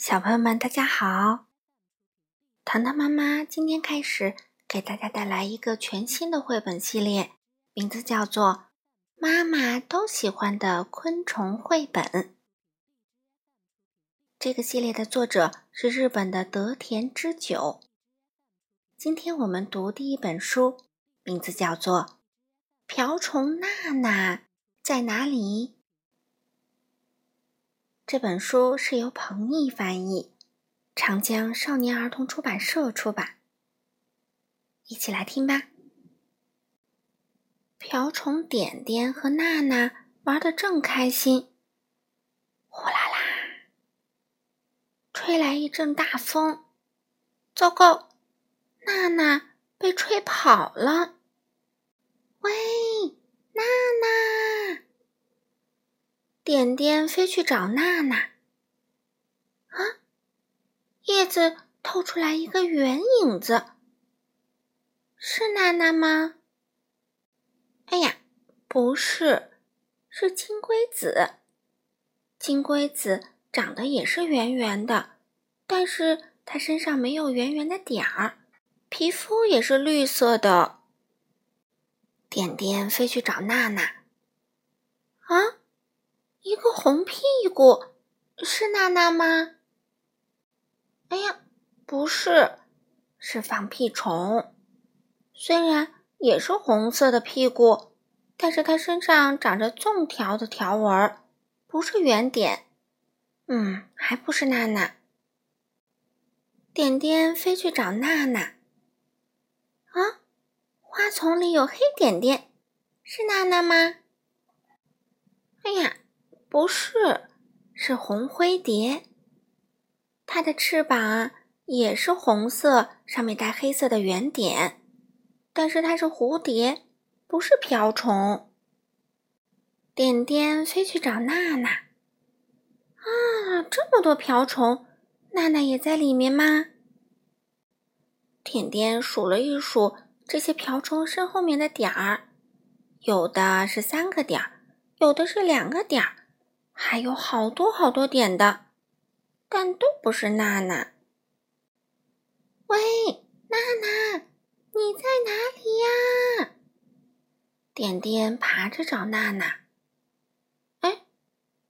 小朋友们，大家好！糖糖妈妈今天开始给大家带来一个全新的绘本系列，名字叫做《妈妈都喜欢的昆虫绘本》。这个系列的作者是日本的德田之久。今天我们读第一本书，名字叫做《瓢虫娜娜在哪里》。这本书是由彭毅翻译，长江少年儿童出版社出版。一起来听吧。瓢虫点点和娜娜玩得正开心，呼啦啦，吹来一阵大风，糟糕，娜娜被吹跑了。喂，娜娜！点点飞去找娜娜。啊！叶子透出来一个圆影子，是娜娜吗？哎呀，不是，是金龟子。金龟子长得也是圆圆的，但是它身上没有圆圆的点儿，皮肤也是绿色的。点点飞去找娜娜。啊！一个红屁股，是娜娜吗？哎呀，不是，是放屁虫。虽然也是红色的屁股，但是它身上长着纵条的条纹，不是圆点。嗯，还不是娜娜。点点飞去找娜娜。啊，花丛里有黑点点，是娜娜吗？哎呀！不是，是红灰蝶。它的翅膀也是红色，上面带黑色的圆点。但是它是蝴蝶，不是瓢虫。点点飞去找娜娜。啊，这么多瓢虫，娜娜也在里面吗？点点数了一数这些瓢虫身后面的点儿，有的是三个点儿，有的是两个点儿。还有好多好多点的，但都不是娜娜。喂，娜娜，你在哪里呀？点点爬着找娜娜。哎，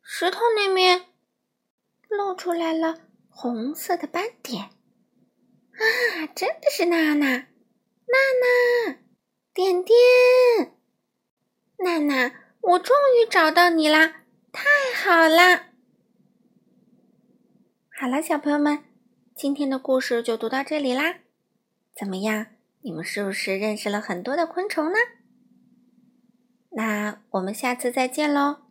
石头那面露出来了红色的斑点。啊，真的是娜娜！娜娜，点点，娜娜，我终于找到你啦！太好啦！好了，小朋友们，今天的故事就读到这里啦。怎么样？你们是不是认识了很多的昆虫呢？那我们下次再见喽！